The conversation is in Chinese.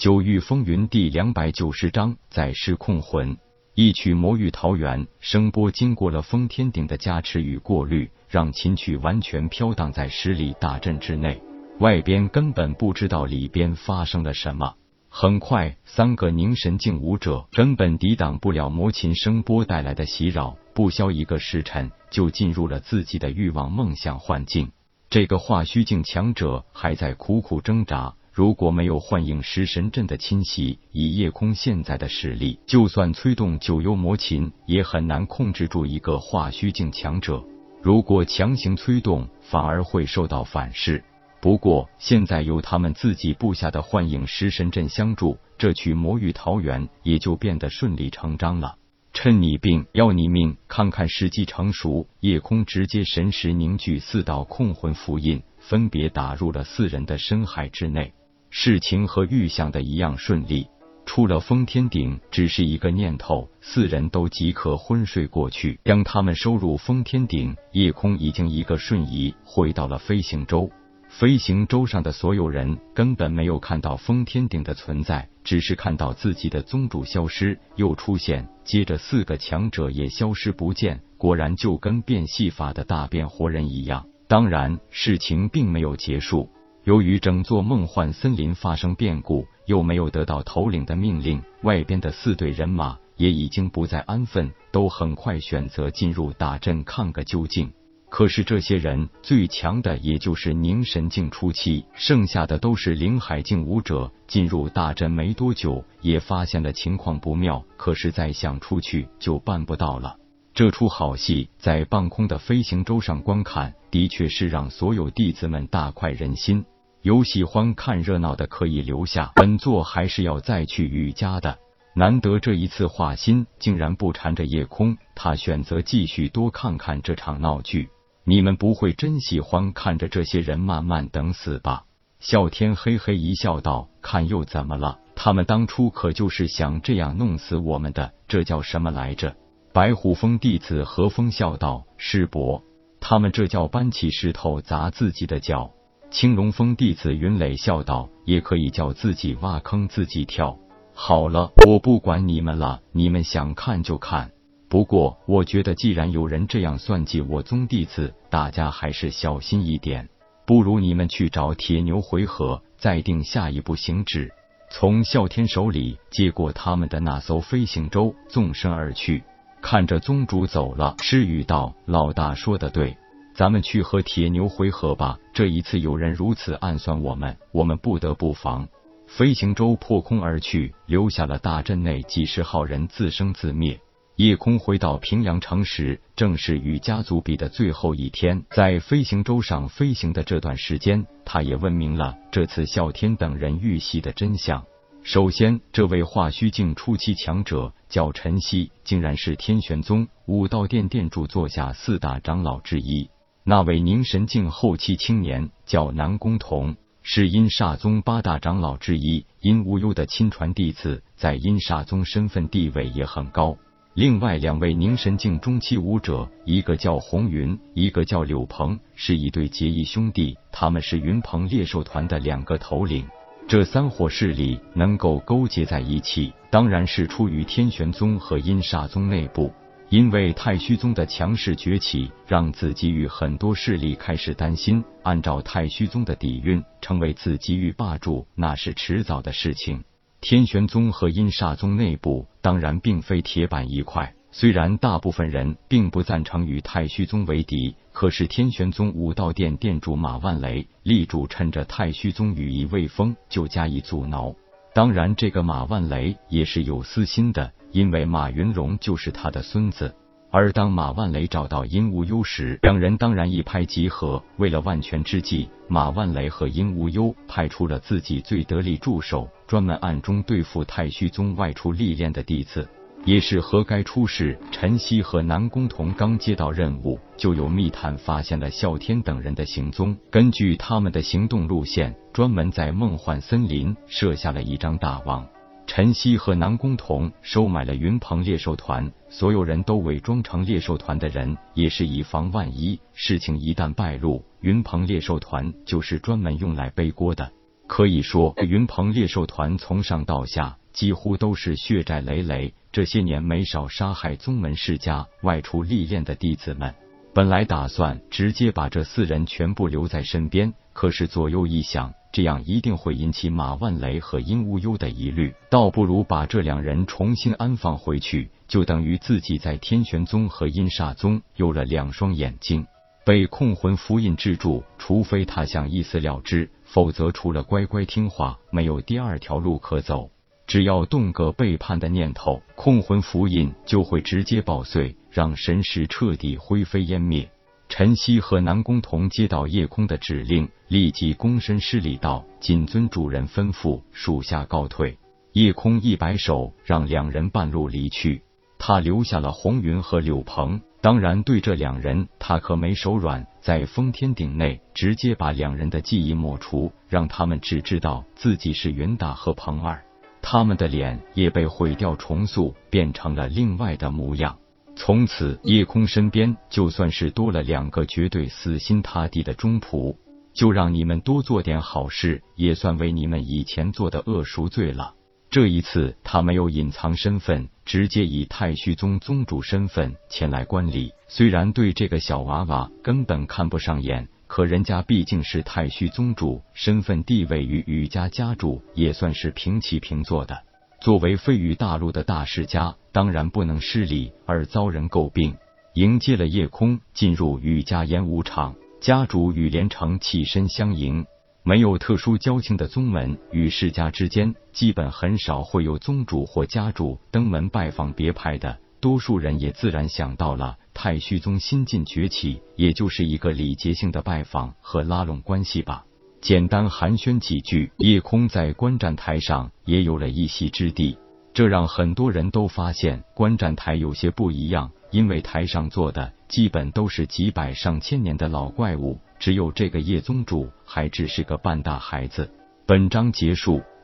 九域风云第两百九十章在失控魂。一曲魔域桃源声波经过了封天顶的加持与过滤，让琴曲完全飘荡在十里大阵之内。外边根本不知道里边发生了什么。很快，三个凝神境武者根本抵挡不了魔琴声波带来的袭扰，不消一个时辰，就进入了自己的欲望梦想幻境。这个化虚境强者还在苦苦挣扎。如果没有幻影食神阵的侵袭，以夜空现在的实力，就算催动九幽魔琴，也很难控制住一个化虚境强者。如果强行催动，反而会受到反噬。不过现在有他们自己布下的幻影食神阵相助，这曲魔域桃源也就变得顺理成章了。趁你病，要你命，看看时机成熟，夜空直接神识凝聚四道控魂符印，分别打入了四人的深海之内。事情和预想的一样顺利，出了封天顶，只是一个念头，四人都即刻昏睡过去。将他们收入封天顶，夜空已经一个瞬移回到了飞行舟。飞行舟上的所有人根本没有看到封天顶的存在，只是看到自己的宗主消失又出现，接着四个强者也消失不见。果然就跟变戏法的大变活人一样。当然，事情并没有结束。由于整座梦幻森林发生变故，又没有得到头领的命令，外边的四队人马也已经不再安分，都很快选择进入大阵看个究竟。可是这些人最强的也就是凝神境初期，剩下的都是灵海境武者。进入大阵没多久，也发现了情况不妙，可是再想出去就办不到了。这出好戏在半空的飞行舟上观看，的确是让所有弟子们大快人心。有喜欢看热闹的可以留下，本座还是要再去雨家的。难得这一次华心竟然不缠着夜空，他选择继续多看看这场闹剧。你们不会真喜欢看着这些人慢慢等死吧？啸天嘿嘿一笑道：“看又怎么了？他们当初可就是想这样弄死我们的，这叫什么来着？”白虎峰弟子何风笑道：“师伯，他们这叫搬起石头砸自己的脚。”青龙峰弟子云磊笑道：“也可以叫自己挖坑自己跳。好了，我不管你们了，你们想看就看。不过，我觉得既然有人这样算计我宗弟子，大家还是小心一点。不如你们去找铁牛回合，再定下一步行止。”从啸天手里接过他们的那艘飞行舟，纵身而去。看着宗主走了，诗语道：“老大说的对。”咱们去和铁牛回合吧！这一次有人如此暗算我们，我们不得不防。飞行舟破空而去，留下了大阵内几十号人自生自灭。夜空回到平阳城时，正是与家族比的最后一天。在飞行舟上飞行的这段时间，他也问明了这次啸天等人遇袭的真相。首先，这位化虚境初期强者叫陈曦，竟然是天玄宗武道殿殿主座下四大长老之一。那位凝神境后期青年叫南宫童，是阴煞宗八大长老之一，阴无忧的亲传弟子，在阴煞宗身份地位也很高。另外两位凝神境中期武者，一个叫红云，一个叫柳鹏，是一对结义兄弟，他们是云鹏猎兽团的两个头领。这三伙势力能够勾结在一起，当然是出于天玄宗和阴煞宗内部。因为太虚宗的强势崛起，让紫极域很多势力开始担心。按照太虚宗的底蕴，成为紫极域霸主，那是迟早的事情。天玄宗和阴煞宗内部当然并非铁板一块，虽然大部分人并不赞成与太虚宗为敌，可是天玄宗武道殿殿主马万雷力主趁着太虚宗羽翼未丰，就加以阻挠。当然，这个马万雷也是有私心的。因为马云龙就是他的孙子，而当马万雷找到殷无忧时，两人当然一拍即合。为了万全之计，马万雷和殷无忧派出了自己最得力助手，专门暗中对付太虚宗外出历练的弟子。也是何该出事，陈曦和南宫童刚接到任务，就有密探发现了啸天等人的行踪。根据他们的行动路线，专门在梦幻森林设下了一张大网。陈曦和南宫童收买了云鹏猎兽团，所有人都伪装成猎兽团的人，也是以防万一。事情一旦败露，云鹏猎兽团就是专门用来背锅的。可以说，云鹏猎兽团从上到下几乎都是血债累累，这些年没少杀害宗门世家外出历练的弟子们。本来打算直接把这四人全部留在身边，可是左右一想，这样一定会引起马万雷和殷无忧的疑虑，倒不如把这两人重新安放回去，就等于自己在天玄宗和阴煞宗有了两双眼睛。被控魂符印制住，除非他想一死了之，否则除了乖乖听话，没有第二条路可走。只要动个背叛的念头，控魂符印就会直接爆碎，让神识彻底灰飞烟灭。陈曦和南宫童接到叶空的指令，立即躬身施礼道：“谨遵主人吩咐，属下告退。”叶空一摆手，让两人半路离去。他留下了红云和柳鹏，当然对这两人他可没手软，在封天顶内直接把两人的记忆抹除，让他们只知道自己是云大和鹏二。他们的脸也被毁掉重塑，变成了另外的模样。从此，夜空身边就算是多了两个绝对死心塌地的中仆，就让你们多做点好事，也算为你们以前做的恶赎罪了。这一次，他没有隐藏身份，直接以太虚宗宗主身份前来观礼。虽然对这个小娃娃根本看不上眼。可人家毕竟是太虚宗主，身份地位与宇家家主也算是平起平坐的。作为飞羽大陆的大世家，当然不能失礼而遭人诟病。迎接了夜空进入宇家演武场，家主与连城起身相迎。没有特殊交情的宗门与世家之间，基本很少会有宗主或家主登门拜访别派的。多数人也自然想到了。太虚宗新晋崛起，也就是一个礼节性的拜访和拉拢关系吧。简单寒暄几句，夜空在观战台上也有了一席之地。这让很多人都发现观战台有些不一样，因为台上坐的基本都是几百上千年的老怪物，只有这个叶宗主还只是个半大孩子。本章结束。